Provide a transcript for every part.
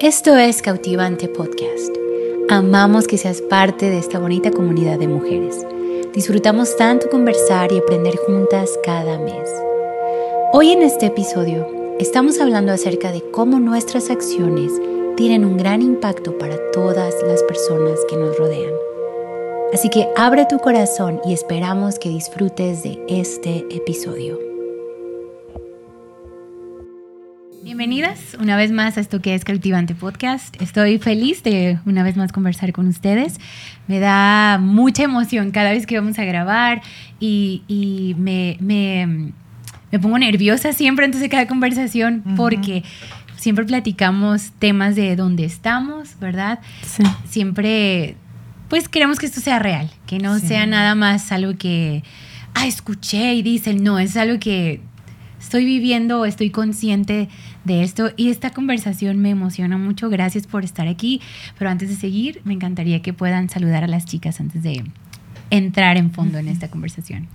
Esto es Cautivante Podcast. Amamos que seas parte de esta bonita comunidad de mujeres. Disfrutamos tanto conversar y aprender juntas cada mes. Hoy en este episodio estamos hablando acerca de cómo nuestras acciones tienen un gran impacto para todas las personas que nos rodean. Así que abre tu corazón y esperamos que disfrutes de este episodio. Bienvenidas una vez más a esto que es Cultivante Podcast. Estoy feliz de una vez más conversar con ustedes. Me da mucha emoción cada vez que vamos a grabar y, me, me, pongo nerviosa siempre antes de cada conversación porque siempre platicamos temas de dónde estamos, ¿verdad? Sí. Siempre, pues queremos que esto sea real, que no sea nada más algo que, ah, escuché y dicen, no, es algo que estoy viviendo, estoy consciente de esto y esta conversación me emociona mucho. Gracias por estar aquí, pero antes de seguir, me encantaría que puedan saludar a las chicas antes de entrar en fondo en esta conversación.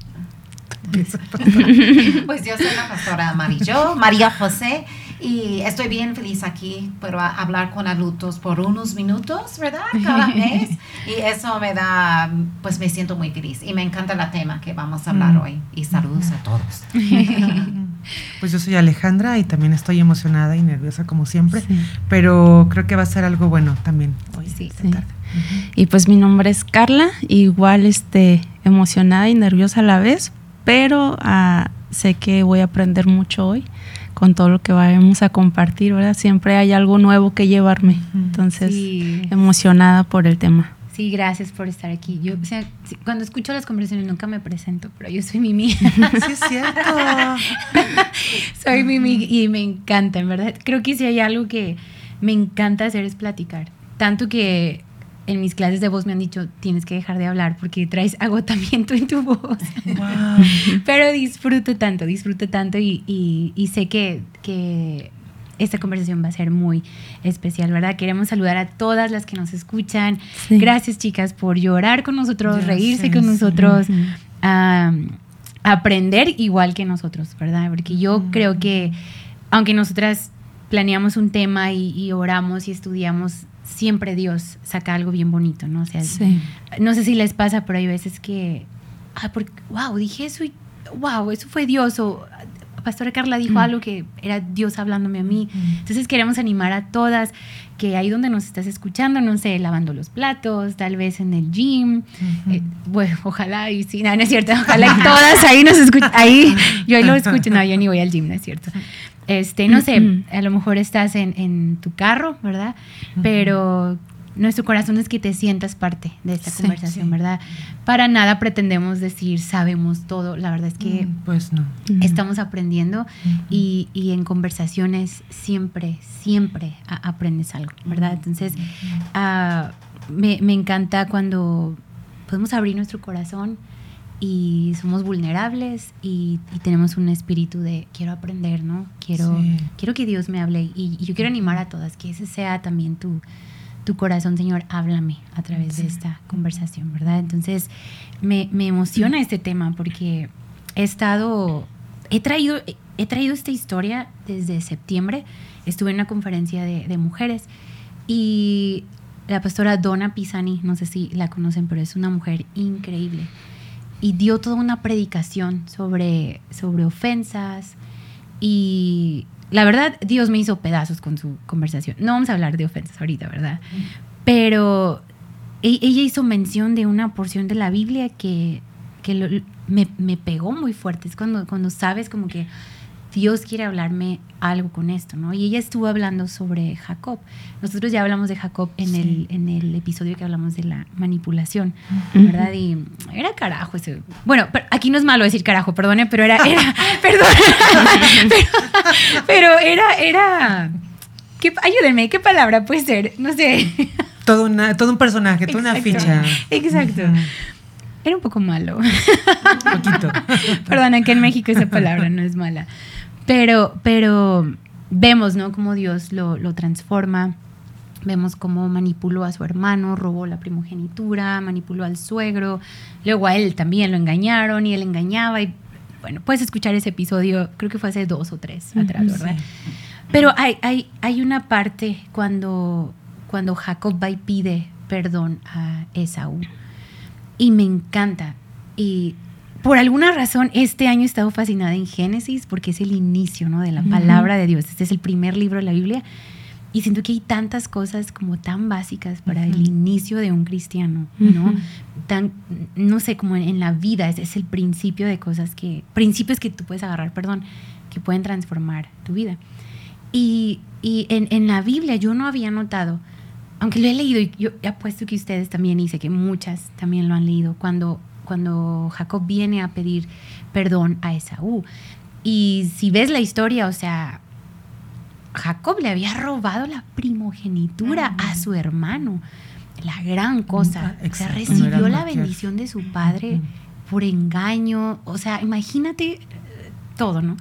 Pues yo soy la pastora Marillo, María José, y estoy bien feliz aquí por hablar con adultos por unos minutos, ¿verdad? Cada mes. Y eso me da, pues me siento muy feliz. Y me encanta el tema que vamos a hablar mm. hoy. Y saludos a todos. Pues yo soy Alejandra y también estoy emocionada y nerviosa como siempre, pero creo que va a ser algo bueno también hoy. Sí, Y pues mi nombre es Carla, igual este, emocionada y nerviosa a la vez, pero ah, sé que voy a aprender mucho hoy con todo lo que vamos a compartir, ¿verdad? Siempre hay algo nuevo que llevarme, entonces emocionada por el tema. Sí, gracias por estar aquí. Yo, o sea, cuando escucho las conversaciones nunca me presento, pero yo soy Mimi. Sí, es cierto. soy Mimi y me encanta, en verdad. Creo que si hay algo que me encanta hacer es platicar. Tanto que en mis clases de voz me han dicho, tienes que dejar de hablar porque traes agotamiento en tu voz. Pero disfruto tanto, disfruto tanto y, y, sé que, que, esta conversación va a ser muy especial, ¿verdad? Queremos saludar a todas las que nos escuchan. Gracias, chicas, por llorar con nosotros, reírse con nosotros, aprender igual que nosotros, ¿verdad? Porque yo creo que, aunque nosotras planeamos un tema y, y oramos y estudiamos siempre Dios saca algo bien bonito, ¿no? O sea, no sé si les pasa, pero hay veces que, ah, porque, wow, dije eso y, wow, eso fue Dios, o Pastora Carla dijo mm. algo que era Dios hablándome a mí. Mm. Entonces queremos animar a todas que ahí donde nos estás escuchando, no sé, lavando los platos, tal vez en el gym, eh, bueno, ojalá y sí, no, no es cierto, ojalá y todas ahí nos escuchen, ahí, yo ahí lo escucho, no, yo ni voy al gym, no es cierto. Este, no sé, a lo mejor estás en, en tu carro, ¿verdad? Pero nuestro corazón es que te sientas parte de esta conversación, ¿verdad? Para nada pretendemos decir sabemos todo, la verdad es que mm, pues no. estamos aprendiendo y, y, en conversaciones siempre, siempre aprendes algo, ¿verdad? Entonces, uh, me, me, encanta cuando podemos abrir nuestro corazón y somos vulnerables y, tenemos un espíritu de quiero aprender, ¿no? Quiero, quiero que Dios me hable y, yo quiero animar a todas, que ese sea también tu, tu corazón, Señor, háblame a través de esta conversación, ¿verdad? Entonces, me, me, emociona este tema porque he estado, he traído, he traído esta historia desde septiembre, estuve en una conferencia de, de mujeres y la pastora Donna Pisani, no sé si la conocen, pero es una mujer increíble y dio toda una predicación sobre, sobre ofensas y la verdad Dios me hizo pedazos con su conversación. No vamos a hablar de ofensas ahorita, ¿verdad? Pero e, ella hizo mención de una porción de la Biblia que, me, me, pegó muy fuerte. Es cuando, cuando sabes como que Dios quiere hablarme algo con esto, ¿no? Y ella estuvo hablando sobre Jacob. Nosotros ya hablamos de Jacob en, el, en el episodio que hablamos de la manipulación, ¿verdad? Y era carajo ese. Bueno, aquí no es malo decir carajo, perdone, pero era, era, perdón, pero, era, era, ¿qué, ayúdenme, ¿qué palabra puede ser? No sé. Todo, una, todo un personaje, toda una ficha. Exacto. Era un poco malo. Un poquito. Perdona, que en México esa palabra no es mala. Pero, pero vemos, ¿no? Cómo Dios lo, lo transforma. Vemos cómo manipuló a su hermano, robó la primogenitura, manipuló al suegro. Luego a él también lo engañaron y él engañaba. Y bueno, puedes escuchar ese episodio, creo que fue hace dos o tres atrás, ¿verdad? Pero hay, hay, hay una parte cuando, cuando Jacob va y pide perdón a Esaú. Y me encanta. Y por alguna razón, este año he estado fascinada en Génesis porque es el inicio ¿no? de la palabra de Dios. Este es el primer libro de la Biblia. Y siento que hay tantas cosas como tan básicas para el inicio de un cristiano, ¿no? Tan, no sé, como en, la vida, es, es, el principio de cosas que, principios que tú puedes agarrar, perdón, que pueden transformar tu vida. Y, y en, en, la Biblia yo no había notado, aunque lo he leído, y yo apuesto que ustedes también, y sé que muchas también lo han leído, cuando, cuando Jacob viene a pedir perdón a Esaú. Y si ves la historia, o sea, Jacob le había robado la primogenitura a su hermano. La gran cosa. O sea, recibió la bendición de su padre por engaño. O sea, imagínate todo, ¿no?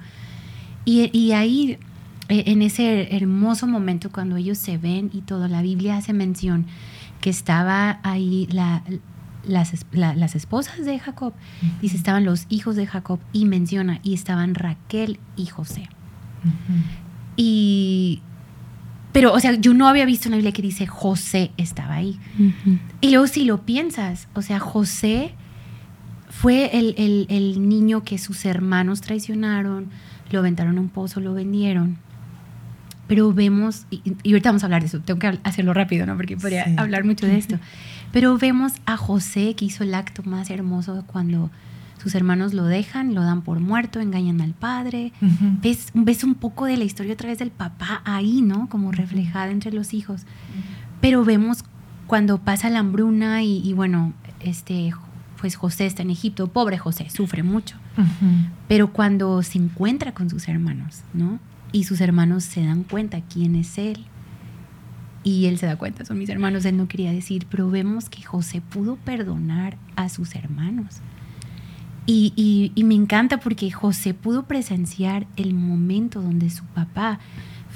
Y, y ahí, e, en ese hermoso momento cuando ellos se ven y todo, la Biblia hace mención que estaba ahí la, las, las, esposas de Jacob, dice, estaban los hijos de Jacob y menciona, y estaban Raquel y José. Y, pero, o sea, yo no había visto una Biblia que dice José estaba ahí. Y luego si lo piensas, o sea, José fue el, el, el, niño que sus hermanos traicionaron, lo aventaron a un pozo, lo vendieron. Pero vemos, y, ahorita vamos a hablar de eso, tengo que hacerlo rápido, ¿no? Porque podría hablar mucho de esto. Pero vemos a José que hizo el acto más hermoso cuando sus hermanos lo dejan, lo dan por muerto, engañan al padre. ves, ves un poco de la historia otra vez del papá ahí, ¿no? Como reflejada entre los hijos. Pero vemos cuando pasa la hambruna y, bueno, este, pues José está en Egipto, pobre José, sufre mucho. Pero cuando se encuentra con sus hermanos, ¿no? Y sus hermanos se dan cuenta quién es él. Y él se da cuenta, son mis hermanos, él no quería decir, pero vemos que José pudo perdonar a sus hermanos. Y, me encanta porque José pudo presenciar el momento donde su papá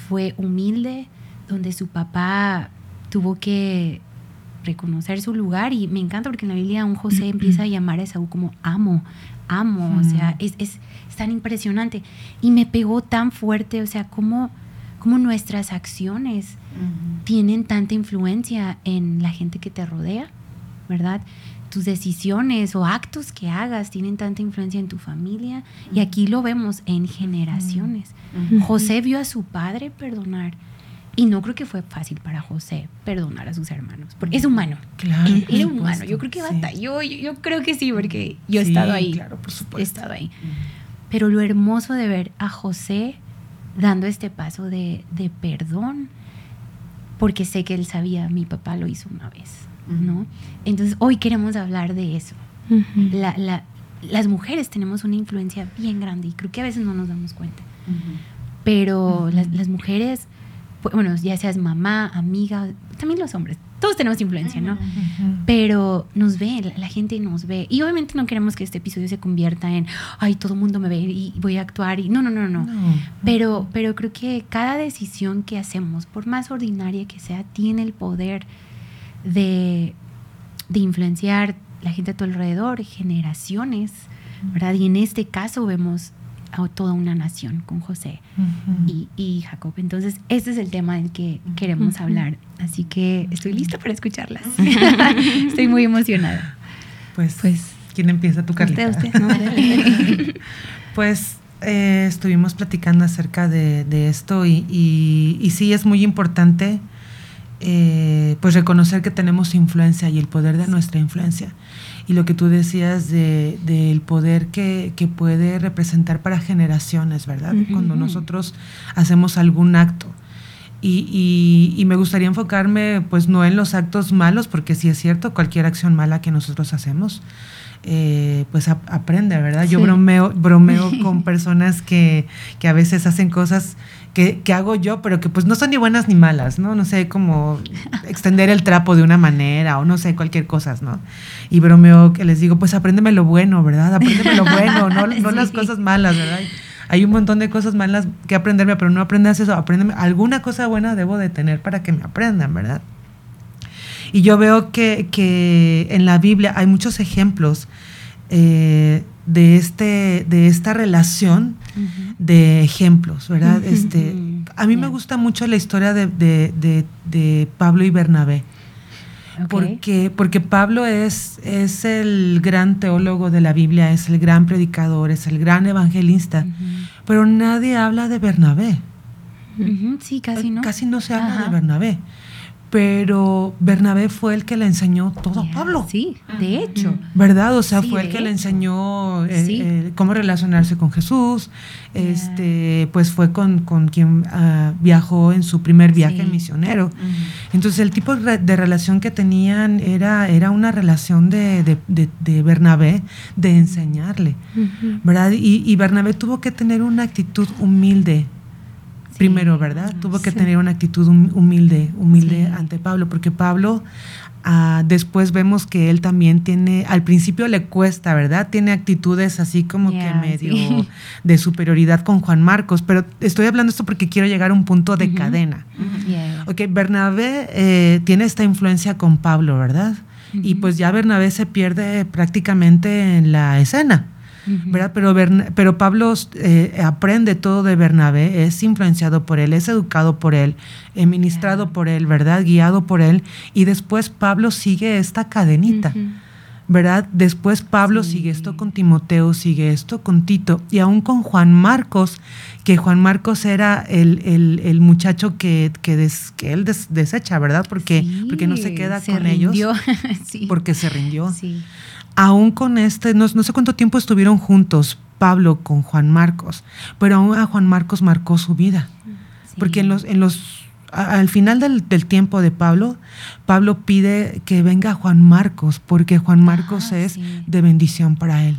fue humilde, donde su papá tuvo que reconocer su lugar y me encanta porque en la Biblia un José empieza a llamar a Esaú como amo, amo, o sea, es, es, tan impresionante y me pegó tan fuerte, o sea, cómo, cómo nuestras acciones tienen tanta influencia en la gente que te rodea, ¿verdad? tus decisiones o actos que hagas tienen tanta influencia en tu familia y aquí lo vemos en generaciones. José vio a su padre perdonar y no creo que fue fácil para José perdonar a sus hermanos, porque es humano. Claro. Era humano. Yo creo que batalló, yo, yo, creo que sí, porque yo he estado ahí. Claro, por supuesto. He estado ahí. Pero lo hermoso de ver a José dando este paso de, de perdón, porque sé que él sabía, mi papá lo hizo una vez ¿no? Entonces, hoy queremos hablar de eso. las mujeres tenemos una influencia bien grande y creo que a veces no nos damos cuenta. Pero las, mujeres, bueno, ya seas mamá, amiga, también los hombres, todos tenemos influencia, ¿no? Pero nos ve, la, gente nos ve. Y obviamente no queremos que este episodio se convierta en, ay, todo el mundo me ve y voy a actuar. Y no, no, no, no. Pero, pero creo que cada decisión que hacemos, por más ordinaria que sea, tiene el poder de, influenciar la gente a tu alrededor, generaciones, ¿verdad? Y en este caso vemos a toda una nación con José y, Jacob. Entonces, este es el tema del que queremos hablar. Así que estoy lista para escucharlas. estoy muy emocionada. Pues, pues ¿quién empieza tu Carlita? pues eh, estuvimos platicando acerca de, esto y, y, sí es muy importante eh, pues reconocer que tenemos influencia y el poder de nuestra influencia. Y lo que tú decías del de, poder que, que, puede representar para generaciones, ¿verdad? Cuando nosotros hacemos algún acto. Y, y, me gustaría enfocarme, pues no en los actos malos, porque sí es cierto, cualquier acción mala que nosotros hacemos, eh, pues aprende, ¿verdad? Yo bromeo, bromeo con personas que, que, a veces hacen cosas que, que, hago yo, pero que pues no son ni buenas ni malas, ¿no? No sé, como extender el trapo de una manera o no sé, cualquier cosa, ¿no? Y bromeo que les digo, pues apréndeme lo bueno, ¿verdad? Apréndeme lo bueno, no, no las cosas malas, ¿verdad? Hay un montón de cosas malas que aprenderme, pero no aprendas eso, apréndeme. Alguna cosa buena debo de tener para que me aprendan, ¿verdad? Y yo veo que, que en la Biblia hay muchos ejemplos eh, de, este, de esta relación de ejemplos, ¿verdad? Este, a mí me gusta mucho la historia de, de Pablo y Bernabé. Porque, porque Pablo es, es el gran teólogo de la Biblia, es el gran predicador, es el gran evangelista, pero nadie habla de Bernabé. Sí, casi no. Casi no se habla de Bernabé pero Bernabé fue el que le enseñó todo a Pablo. Sí, de hecho. ¿Verdad? O sea, fue el que le enseñó eh, eh, cómo relacionarse con Jesús. Este, pues fue con, quien ah, viajó en su primer viaje misionero. Entonces, el tipo de relación que tenían era, era una relación de, Bernabé, de enseñarle. ¿Verdad? Y, y Bernabé tuvo que tener una actitud humilde primero, ¿verdad? Tuvo que tener una actitud humilde, humilde ante Pablo, porque Pablo ah, después vemos que él también tiene, al principio le cuesta, ¿verdad? Tiene actitudes así como que medio de superioridad con Juan Marcos, pero estoy hablando esto porque quiero llegar a un punto de cadena. Ok, Bernabé eh, tiene esta influencia con Pablo, ¿verdad? Y pues ya Bernabé se pierde prácticamente en la escena. ¿Verdad? Pero, pero Pablo eh, aprende todo de Bernabé, es influenciado por él, es educado por él, ministrado por él, ¿verdad? Guiado por él. Y después Pablo sigue esta cadenita. ¿verdad? Después Pablo sigue esto con Timoteo, sigue esto con Tito y aún con Juan Marcos, que Juan Marcos era el, muchacho que, que, que él desecha, ¿verdad? Porque, porque no se queda con ellos. Porque se rindió. Aún con este, no, sé cuánto tiempo estuvieron juntos Pablo con Juan Marcos, pero aún a Juan Marcos marcó su vida. Porque en los, en los al final del, tiempo de Pablo, Pablo pide que venga Juan Marcos, porque Juan Marcos es de bendición para él.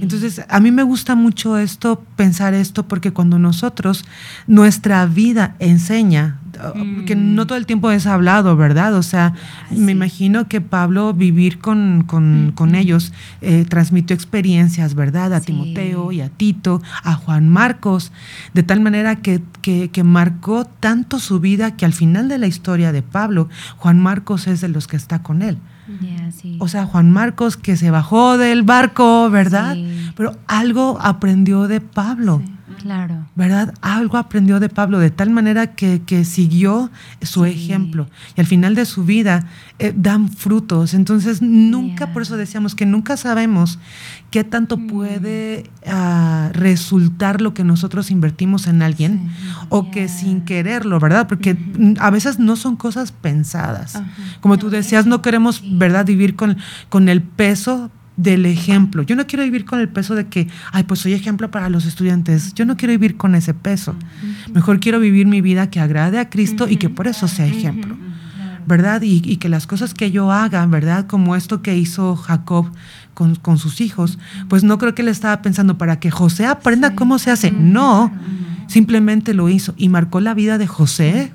Entonces, a mí me gusta mucho esto, pensar esto, porque cuando nosotros, nuestra vida enseña, mm. no todo el tiempo es hablado, ¿verdad? O sea, me imagino que Pablo vivir con, ellos eh, transmitió experiencias, ¿verdad? A Timoteo y a Tito, a Juan Marcos, de tal manera que, que, marcó tanto su vida que al final de la historia de Pablo, Juan Marcos es de los que está con él. O sea, Juan Marcos que se bajó del barco, ¿verdad? Pero algo aprendió de Pablo. Claro. ¿Verdad? Algo aprendió de Pablo de tal manera que, siguió su ejemplo. Y al final de su vida eh, dan frutos. Entonces, nunca, por eso decíamos que nunca sabemos qué tanto mm. puede ah, resultar lo que nosotros invertimos en alguien o que sin quererlo, ¿verdad? Porque a veces no son cosas pensadas. Como tú decías, no queremos, ¿verdad?, vivir con, con el peso del ejemplo. Yo no quiero vivir con el peso de que, ay, pues soy ejemplo para los estudiantes. Yo no quiero vivir con ese peso. Mejor quiero vivir mi vida que agrade a Cristo y que por eso sea ejemplo. ¿Verdad? Y, que las cosas que yo haga, ¿verdad? Como esto que hizo Jacob con, con, sus hijos, pues no creo que él estaba pensando para que José aprenda cómo se hace. No, simplemente lo hizo y marcó la vida de José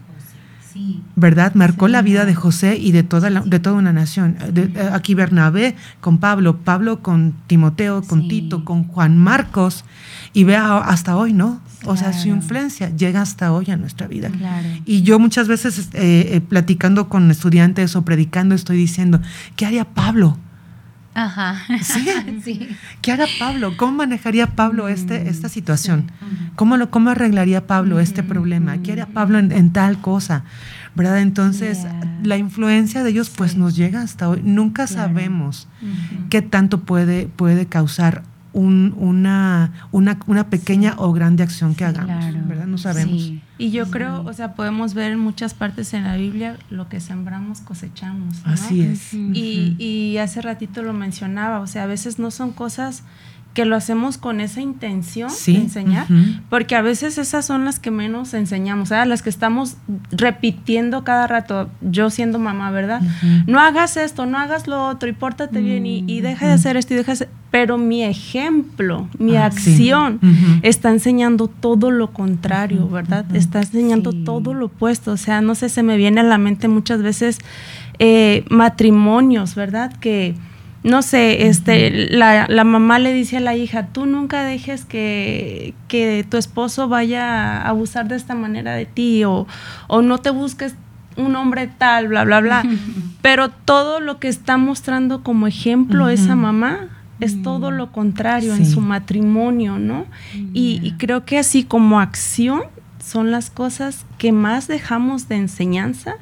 ¿verdad? Marcó la vida de José y de toda, de toda una nación. Eh, aquí Bernabé con Pablo, Pablo con Timoteo, con Tito, con Juan Marcos, y vea hasta hoy, ¿no? O sea, su influencia llega hasta hoy a nuestra vida. Y yo muchas veces eh, eh, platicando con estudiantes o predicando estoy diciendo, ¿qué haría Pablo? Ajá. ¿Sí? ¿Qué haría Pablo? ¿Cómo manejaría Pablo este, esta situación? ¿Cómo, lo, ¿Cómo arreglaría Pablo este problema? ¿Qué haría Pablo en, tal cosa? ¿Verdad? Entonces, la influencia de ellos pues nos llega hasta hoy. Nunca sabemos qué tanto puede, puede causar una, una, una, pequeña o grande acción que hagamos, ¿verdad? No sabemos. Y yo creo, o sea, podemos ver en muchas partes en la Biblia lo que sembramos cosechamos. Así es. Y, y hace ratito lo mencionaba, o sea, a veces no son cosas que lo hacemos con esa intención de enseñar, porque a veces esas son las que menos enseñamos, ¿verdad? las que estamos repitiendo cada rato, yo siendo mamá, ¿verdad? No hagas esto, no hagas lo otro, y pórtate bien, y, deja de hacer esto, y deja de hacer... Pero mi ejemplo, mi ah, acción, está enseñando todo lo contrario, ¿verdad? Está enseñando todo lo opuesto, o sea, no sé, se me viene a la mente muchas veces eh, matrimonios, ¿verdad? Que no sé, este, la, la, mamá le dice a la hija, tú nunca dejes que, que, tu esposo vaya a abusar de esta manera de ti o, o no te busques un hombre tal, bla, bla, bla. Pero todo lo que está mostrando como ejemplo esa mamá es todo lo contrario Sí. en su matrimonio, ¿no? Y, y creo que así como acción son las cosas que más dejamos de enseñanza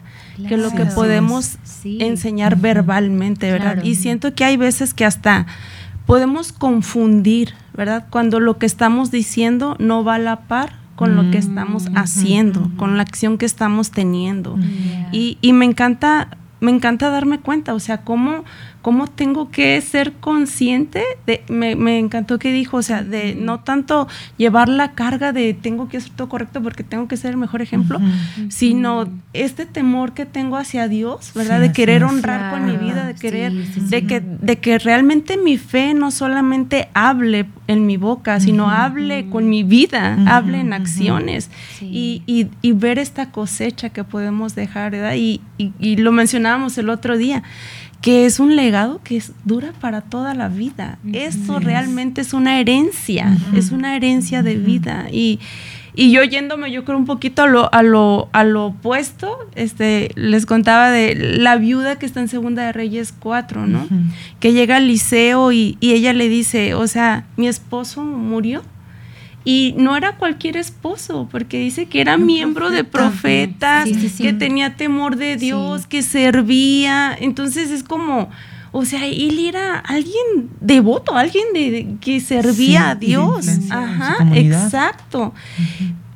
que lo que podemos Sí. enseñar verbalmente, ¿verdad? Claro. Y siento que hay veces que hasta podemos confundir, ¿verdad? Cuando lo que estamos diciendo no va a la par con lo que Mm, estamos ujú, haciendo, con la acción que estamos teniendo. Yeah. Y, y me encanta, me encanta darme cuenta, o sea, cómo, cómo tengo que ser consciente de, me, me encantó que dijo, o sea, de no tanto llevar la carga de tengo que hacer todo correcto porque tengo que ser el mejor ejemplo, Ujú. sino este temor que tengo hacia Dios, ¿verdad? Sí, de querer honrar con mi vida, de querer, sí, de que, de que realmente mi fe no solamente hable en mi boca, sino hable con mi vida, hable en acciones y, y- y ver esta cosecha que podemos dejar, ¿verdad? Y, y- y lo mencionábamos el otro día, que es un legado que es, dura para toda la vida. Ujú. Esto Así es. realmente es una herencia, es una herencia de vida. Y, y yo yéndome, yo creo un poquito a lo, a lo, a lo opuesto, este, les contaba de la viuda que está en Segunda de Reyes 4, ¿no? Que llega al liceo y, y ella le dice, o sea, mi esposo murió. Y no era cualquier esposo, porque dice que era miembro de profeta. profetas, Sí, sí, sí. que tenía temor de Dios, que servía. Entonces es como, o sea, él era alguien devoto, alguien de, de- que servía a Dios. Ajá, exacto.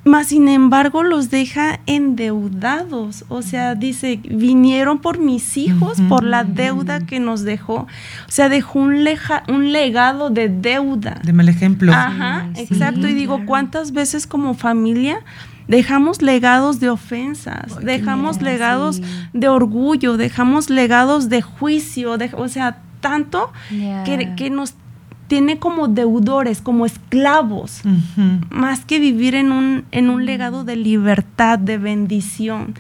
Mas sin embargo los deja endeudados. O sea, dice, vinieron por mis hijos, por la deuda que nos dejó. O sea, dejó un, leja- un legado de deuda. Deme el ejemplo. Ajá, Sí, exacto. Y digo, claro. ¿cuántas veces como familia dejamos legados de ofensas? Ay, dejamos legados sí. de orgullo, dejamos legados de juicio, de- o sea, tanto Yeah. que, que nos tiene como deudores, como esclavos más que vivir en un, en un legado de libertad, de bendición.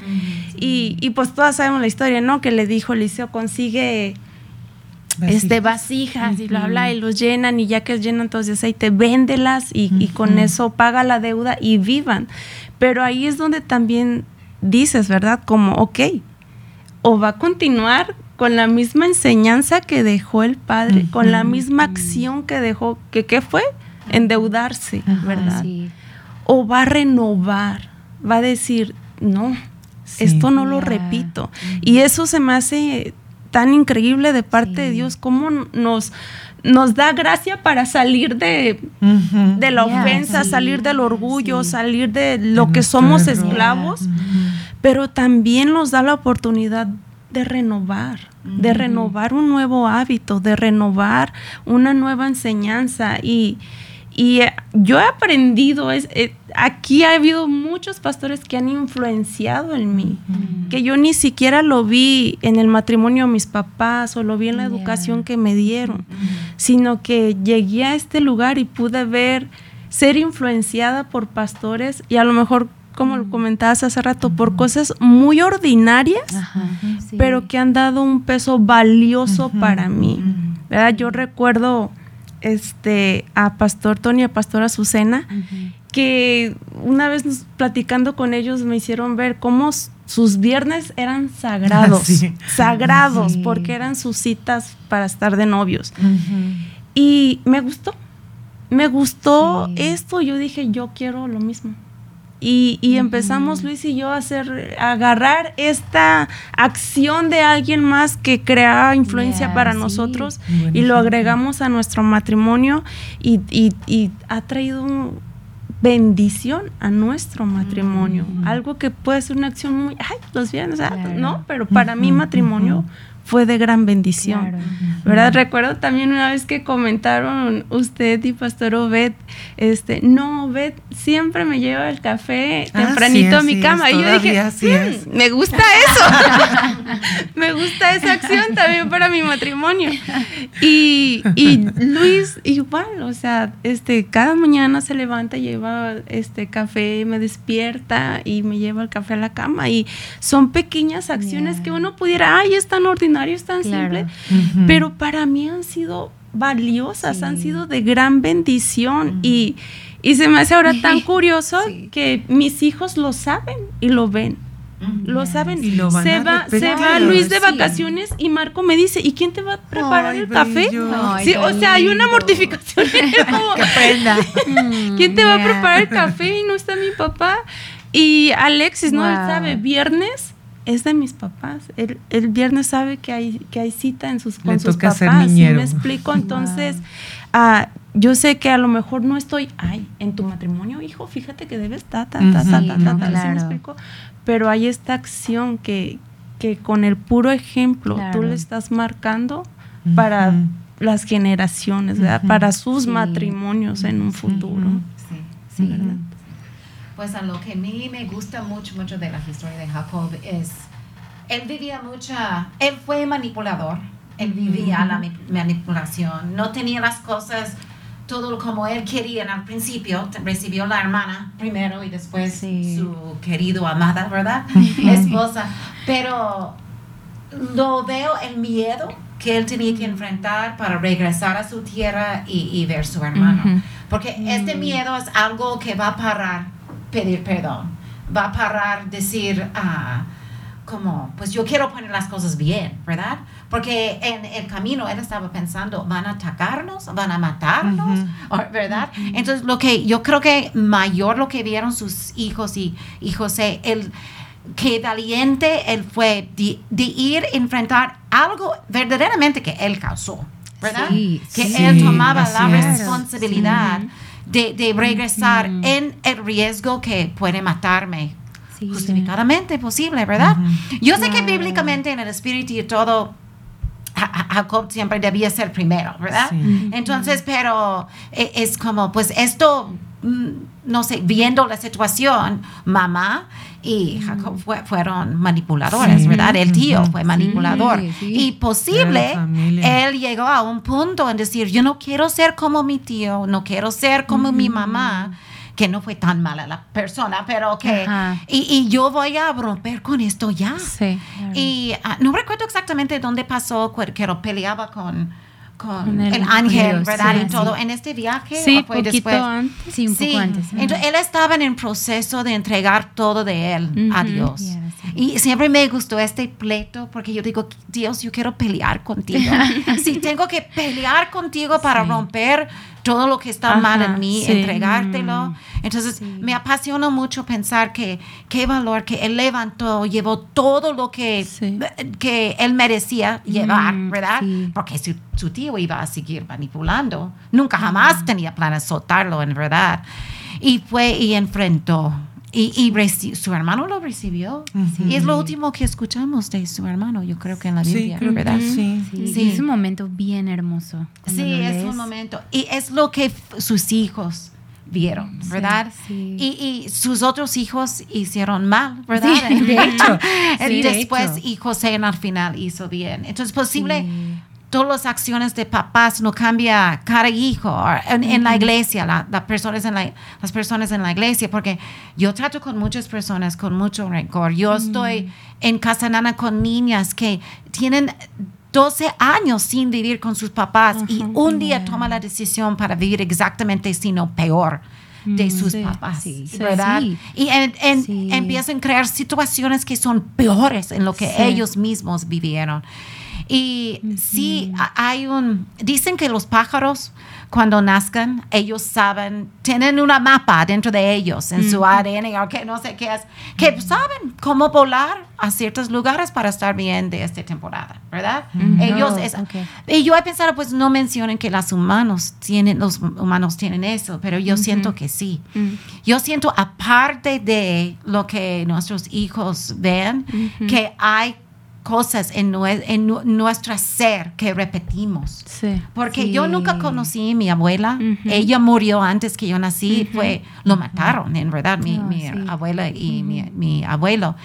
Y, y pues todas sabemos la historia, ¿no? Que le dijo Eliseo, consigue este, vasijas y bla, bla, y los llenan y ya que llenan todos de aceite, véndelas y, y con eso paga la deuda y vivan. Pero ahí es donde también dices, ¿verdad? Como, ok, o va a continuar con la misma enseñanza que dejó el padre, con la misma acción que dejó, que qué fue? Endeudarse, Ajá, ¿verdad? sí. o va a renovar, va a decir, no, Sí. esto no lo repito. Y eso se me hace tan increíble de parte de. Dios, cómo nos, nos da gracia para salir de, de la ofensa, sí, salir del orgullo, sí. salir de De lo que somos esclavos, pero también nos da la oportunidad de renovar, de renovar un nuevo hábito, de renovar una nueva enseñanza. Y, y eh, yo he aprendido, es, eh, aquí ha habido muchos pastores que han influenciado en mí, que yo ni siquiera lo vi en el matrimonio de mis papás o lo vi en la educación que me dieron, sino que llegué a este lugar y pude ver, ser influenciada por pastores y a lo mejor, como lo comentabas hace rato, por cosas muy ordinarias, Ajá, sí. pero que han dado un peso valioso para mí. ¿verdad? Yo recuerdo este, a Pastor Tony y a Pastor Azucena, que una vez platicando con ellos me hicieron ver cómo sus viernes eran sagrados, Sí. sagrados, Sí. porque eran sus citas para estar de novios. Y me gustó, me gustó Sí. esto, yo dije, yo quiero lo mismo. Y, y empezamos Luis y yo a hacer, a agarrar esta acción de alguien más que crea influencia para sí. nosotros y lo agregamos a nuestro matrimonio y, y- y ha traído bendición a nuestro matrimonio. Mm. Algo que puede ser una acción muy, ay, los viernes, ah, Claro. no, pero para mi Ujú, matrimonio. Fue de gran bendición. Claro. ¿Verdad? Recuerdo también una vez que comentaron usted y Pastor Obed, este, no, Obed siempre me lleva el café Ah, tempranito sí, a mi cama. es, y yo dije, así "Mm, es". me gusta eso. me gusta esa acción también para mi matrimonio. Y, y Luis igual, o sea, este, cada mañana se levanta, lleva este café, me despierta y me lleva el café a la cama. Y son pequeñas acciones que uno pudiera, ay, es tan ordinario, es tan Claro. Pero para mí han sido valiosas, Sí. han sido de gran bendición Ujú. y, y se me hace ahora tan curioso Sí. que mis hijos lo saben y lo ven. Lo saben. Y lo van se a va, se va Luis de Sí. vacaciones y Marco me dice, ¿y quién te va a preparar Ay, el café? Ay, Sí, o sea, hay una mortificación. como, aprenda. ¿Quién te va a preparar el café y no está mi papá? Y Alexis, ¿no? Él sabe, viernes es de mis papás. El, el viernes sabe que hay, que hay cita en sus, con Le sus toca ser papás. ¿sí niñero. me explico? Entonces, ah, yo sé que a lo mejor no estoy, ay, en tu matrimonio, hijo, fíjate que debes ta, ta, ta, ta, Ujú. ta, Sí, ta, no, ta, ¿sí me explico? Pero hay esta acción que, que con el puro ejemplo tú le estás marcando para las generaciones, ¿verdad? Para sus Sí. matrimonios en un futuro. Sí. Sí. ¿verdad? Pues a lo que a mí me gusta mucho, mucho de la historia de Jacob es, él vivía mucha, él fue manipulador, él vivía la manipulación, no tenía las cosas todo como él quería al principio, recibió la hermana primero y después Sí. su querido amada, ¿verdad? Esposa, pero lo veo el miedo que él tenía que enfrentar para regresar a su tierra y, y ver su hermano. Ujú. Porque este miedo es algo que va a parar pedir perdón, va a parar decir, ah, como, pues yo quiero poner las cosas bien, ¿verdad? Porque en el camino él estaba pensando, van a atacarnos, van a matarnos, Ujú. o- ¿verdad? Entonces lo que yo creo que mayor lo que vieron sus hijos y, y José, el que valiente él fue de, de ir a enfrentar algo verdaderamente que él causó, ¿verdad? Sí, que sí. él tomaba la es. responsabilidad de, de regresar Ujú. en el riesgo que puede matarme Sí, justificadamente posible, ¿verdad? Yo sé que bíblicamente en el espíritu y todo, Ja- Ja- Jacob siempre debía ser primero, ¿verdad? Sí. Entonces, pero e- es como, pues esto, mm, no sé, viendo la situación, mamá y Jacob fue- fueron manipuladores, Sí. ¿verdad? El tío fue manipulador. Sí, sí. Y posible, él llegó a un punto en decir, yo no quiero ser como mi tío, no quiero ser como mi mamá, que no fue tan mala la persona, pero que... Y, y yo voy a romper con esto ya. Sí. Y ah, no recuerdo exactamente dónde pasó, que peleaba con, con el- el, ángel, Dios, ¿verdad? sí, y todo. sí. En este viaje. Sí, ¿o fue poquito después? antes. Sí, un poco antes. entonces él estaba en el proceso de entregar todo de él a. Dios. Yeah. Y siempre me gustó este pleito porque yo digo, Dios, yo quiero pelear contigo. si tengo que pelear contigo para Sí. romper todo lo que está Ajá, mal en mí, sí. entregártelo. Mm. Entonces Sí. me apasiona mucho pensar que qué valor que él levantó, llevó todo lo que, que él merecía llevar, Mm, ¿verdad? Porque su, su tío iba a seguir manipulando. Nunca jamás tenía planes de soltarlo, en verdad. Y fue y enfrentó. Y, y reci- su hermano lo recibió. Y es lo último que escuchamos de su hermano, yo creo que en la Sí, Biblia, que ¿verdad? sí. Sí, Sí. es un momento bien hermoso. Sí, es un momento. Y es lo que sus hijos vieron, ¿verdad? sí. Y, y sus otros hijos hicieron mal, ¿verdad? Sí, de hecho. Sí, de después, hecho. y José al final hizo bien. Entonces, posible, Sí. Todas las acciones de papás no cambia cada hijo en, en la iglesia, la, la personas en la, las personas en la iglesia, porque yo trato con muchas personas con mucho rencor. Yo estoy en Casa Nana con niñas que tienen 12 años sin vivir con sus papás y un día Yeah. toma la decisión para vivir exactamente, sino peor de sus sí, papás, sí, sí. ¿verdad? Sí. Y en- en- empiezan a crear situaciones que son peores en lo que ellos mismos vivieron. Y sí, ha- hay un, dicen que los pájaros cuando nazcan, ellos saben, tienen una mapa dentro de ellos, en su ADN o que no sé qué es, que saben cómo volar a ciertos lugares para estar bien de esta temporada, ¿verdad? Ellos Oh, es, y yo he pensado, pues no mencionen que los humanos tienen, los humanos tienen eso, pero yo siento que sí. Mm. Yo siento, aparte de lo que nuestros hijos ven, que hay cosas en, nue- en nu- nuestro ser que repetimos. Sí. Porque Sí. yo nunca conocí a mi abuela. Ujú. Ella murió antes que yo nací. Fue, lo mataron, en verdad, mi, Ah, mi sí. abuela y mi, mi abuelo.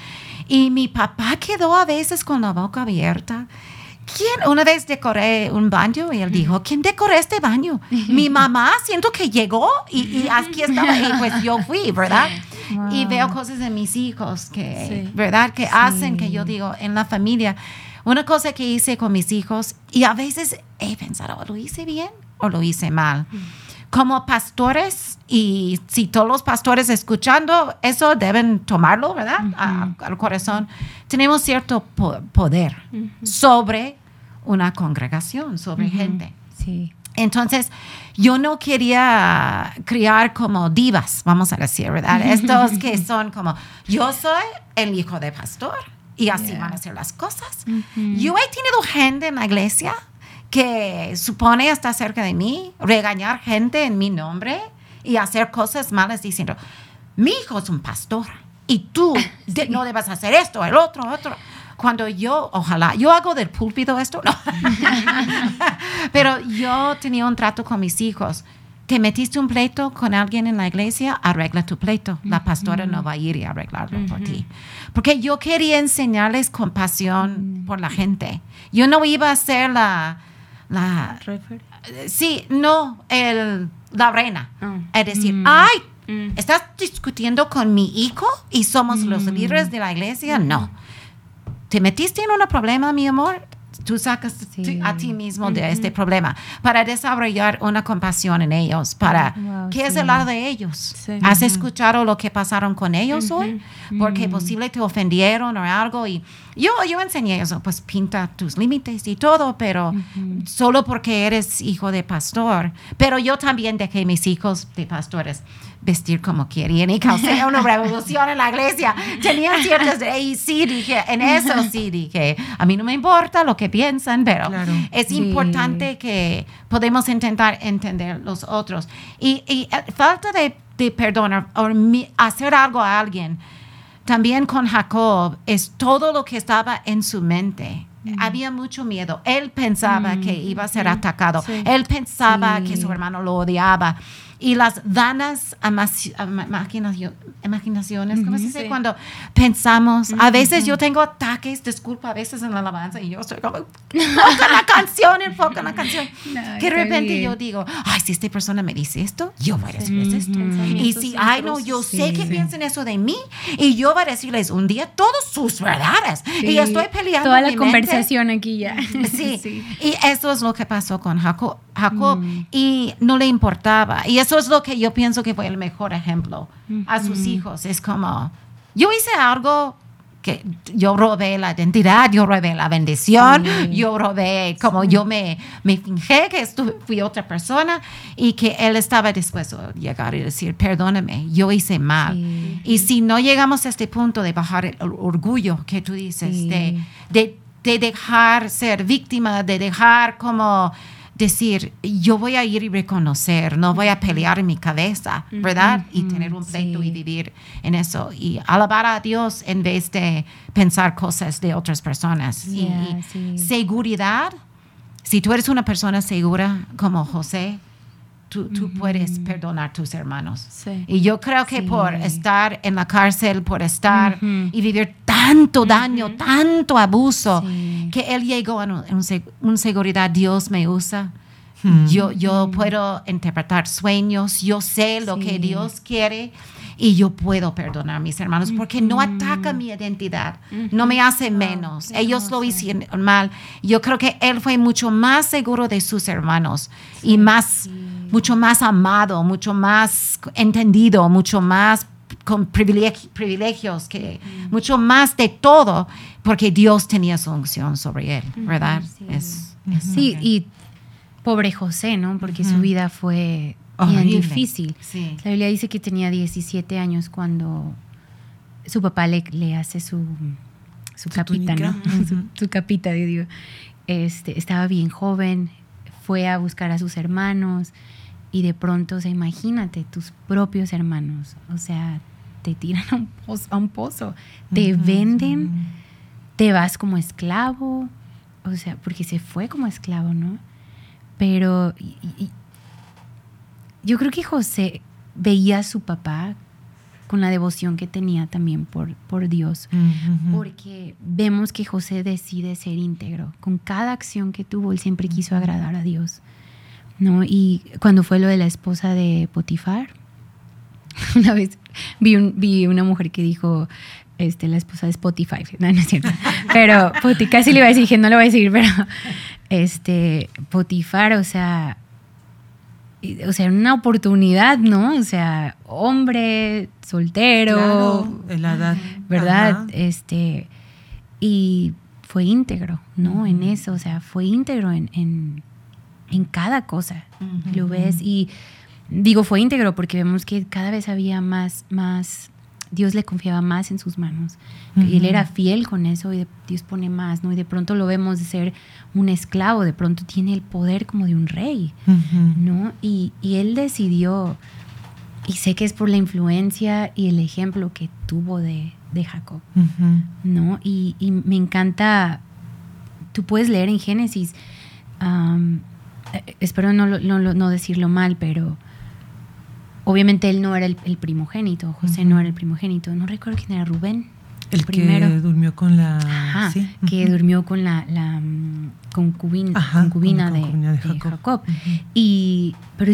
Y mi papá quedó a veces con la boca abierta. ¿Quién? Una vez decoré un baño y él dijo, ¿quién decoró este baño? Mi mamá, siento que llegó y, y aquí estaba. Y pues yo fui, ¿verdad? Y Wow. veo cosas de mis hijos que, Sí. ¿verdad? Que hacen que Sí. yo digo, en la familia, una cosa que hice con mis hijos, y a veces he pensado, ¿lo hice bien o lo hice mal? como pastores, y si todos los pastores escuchando eso deben tomarlo, ¿verdad? A- al corazón. Tenemos cierto po- poder sobre una congregación, sobre gente. Sí. Entonces, yo no quería criar como divas, vamos a decir, ¿verdad? Estos que son como, yo soy el hijo de pastor y así van a ser las cosas. Yo he tenido gente en la iglesia que supone estar cerca de mí, regañar gente en mi nombre y hacer cosas malas diciendo, mi hijo es un pastor y tú de- no debes hacer esto, el otro, otro. Cuando yo, ojalá, yo hago del púlpito esto, no. Pero yo tenía un trato con mis hijos. Te metiste un pleito con alguien en la iglesia, arregla tu pleito. La pastora no va a ir y arreglarlo por ti. Porque yo quería enseñarles compasión por la gente. Yo no iba a ser la, la Refer- sí, no, el, la reina. Ah. Es decir, Mm. ay, Mm. ¿estás discutiendo con mi hijo y somos los Mm. líderes de la iglesia? No. ¿Te metiste en un problema, mi amor? Tú sacas Sí. a ti mismo de este problema para desarrollar una compasión en ellos, para Wow, qué es sí. el lado de ellos. Sí. ¿Has escuchado lo que pasaron con ellos hoy? Porque Mm. posible te ofendieron o algo y yo, yo enseñé eso, pues pinta tus límites y todo, pero solo porque eres hijo de pastor. Pero yo también dejé mis hijos de pastores vestir como querían y causé una revolución en la iglesia. Tenían ciertas y sí dije, en eso sí dije, a mí no me importa lo que piensan, pero Claro. es Sí. importante que podemos intentar entender los otros. Y, y, eh, falta de, de perdón o hacer algo a alguien, también con Jacob, es todo lo que estaba en su mente. Había mucho miedo. Él pensaba que iba a ser atacado. Sí. Él pensaba Sí. que su hermano lo odiaba. Y las vanas amaci- ama- imaginacio- imaginaciones, ¿cómo se dice? Sí. Cuando pensamos, a veces yo tengo ataques, disculpa, a veces en la alabanza y yo estoy como, enfoca en la canción, enfoca en la canción. No, que de repente bien. yo digo, ay, si esta persona me dice esto, yo voy a decirles esto. Y si, ay, no, yo sé Sí. que Sí. piensan eso de mí y yo voy a decirles un día todas sus verdades. Y estoy peleando. Toda la mi mente. conversación aquí ya. Sí. y eso es lo que pasó con Jacob, Jacob Mm. y no le importaba. Y eso es lo que yo pienso que fue el mejor ejemplo a sus hijos. Es como, yo hice algo que yo robé la identidad, yo robé la bendición, Sí. yo robé como yo me, me fingé que estu- fui otra persona y que él estaba dispuesto a llegar y decir, perdóname, yo hice mal. Sí. Y si no llegamos a este punto de bajar el orgullo que tú dices, Sí. de, de, de dejar ser víctima, de dejar como decir, yo voy a ir y reconocer, no voy a pelear en mi cabeza, ¿verdad? Y tener un pleito Sí. y vivir en eso y alabar a Dios en vez de pensar cosas de otras personas. Y sí. seguridad, si tú eres una persona segura como José, tú, tú puedes perdonar a tus hermanos. Sí. Y yo creo que Sí. por estar en la cárcel, por estar y vivir tanto daño, tanto abuso, Sí. que él llegó a un, un un seguridad, Dios me usa. Yo, yo puedo interpretar sueños, yo sé lo que Dios quiere y yo puedo perdonar a mis hermanos porque no ataca mi identidad, no me hace menos. Ellos lo hicieron mal. Yo creo que él fue mucho más seguro de sus hermanos y más, mucho más amado, mucho más entendido, mucho más con privilegi- privilegios, que mucho más de todo, porque Dios tenía su unción sobre él, ¿verdad? sí. Es, es- Sí, y pobre José, ¿no? Porque su vida fue bien difícil. Sí. La Biblia dice que tenía 17 años cuando su papá le, le hace su, su, Su capita, túnica. ¿no? su, su capita, yo digo. Este, estaba bien joven, fue a buscar a sus hermanos y de pronto, o sea, imagínate, tus propios hermanos, o sea, te tiran a un pozo, a un pozo te venden, te vas como esclavo, o sea, porque se fue como esclavo, ¿no? Pero y- y- yo creo que José veía a su papá con la devoción que tenía también por, por Dios, porque vemos que José decide ser íntegro. Con cada acción que tuvo, él siempre quiso agradar a Dios. ¿No? Y cuando fue lo de la esposa de Potifar, una vez vi, un- vi una mujer que dijo, este, la esposa de Spotify, no, no es cierto, pero Poti, casi le iba a decir, dije, no le voy a decir, pero este, Potifar, o sea, o sea, una oportunidad, ¿no? O sea, hombre, soltero, Claro, en la edad. ¿verdad? Ajá. Este, y fue íntegro, ¿no? En eso, o sea, fue íntegro en, en, en cada cosa, Ujú. lo ves. Y digo, fue íntegro porque vemos que cada vez había más, más, Dios le confiaba más en sus manos. Y él Ujú. era fiel con eso y de- Dios pone más, ¿no? Y de pronto lo vemos de ser un esclavo, de pronto tiene el poder como de un rey. Ujú. ¿no? Y, y él decidió, y sé que es por la influencia y el ejemplo que tuvo de, de Jacob, Ujú. ¿no? Y, y me encanta, tú puedes leer en Génesis, eh, espero no, no, no decirlo mal, pero obviamente él no era el, el primogénito, José no era el primogénito, no recuerdo quién era Rubén. El primero. que durmió con la. Ajá, sí. que durmió con la, la, mm, Ajá, concubina, con la de, concubina de de Jacob. Y, pero